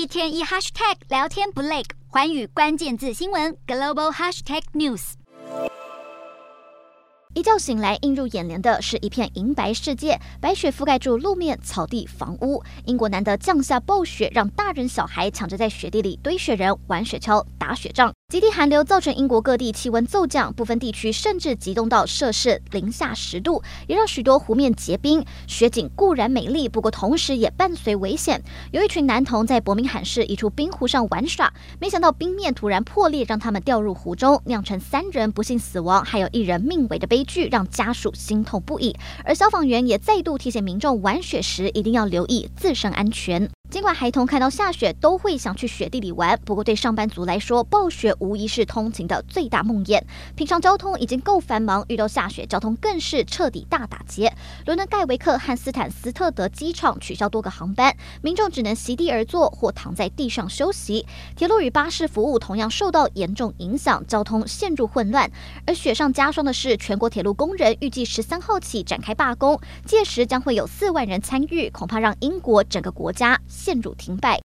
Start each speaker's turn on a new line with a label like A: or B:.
A: 一天一 hashtag 聊天不累，环宇关键字新闻 global hashtag news。
B: 一觉醒来，映入眼帘的是一片银白世界，白雪覆盖住路面、草地、房屋。英国难得降下暴雪，让大人小孩抢着在雪地里堆雪人、玩雪橇、打雪仗。极地寒流造成英国各地气温骤降，部分地区甚至急冻到摄氏零下十度，也让许多湖面结冰。雪景固然美丽，不过同时也伴随危险。有一群男童在伯明翰市一处冰湖上玩耍，没想到冰面突然破裂，让他们掉入湖中，酿成三人不幸死亡，还有一人命危的悲剧，让家属心痛不已。而消防员也再度提醒民众，玩雪时一定要留意自身安全。尽管孩童看到下雪都会想去雪地里玩，不过对上班族来说，暴雪无疑是通勤的最大梦魇。平常交通已经够繁忙，遇到下雪，交通更是彻底大打击。伦敦盖维克和斯坦斯特德机场取消多个航班，民众只能席地而坐或躺在地上休息。铁路与巴士服务同样受到严重影响，交通陷入混乱。而雪上加霜的是，全国铁路工人预计十三号起展开罢工，届时将会有四万人参与，恐怕让英国整个国家陷入停摆。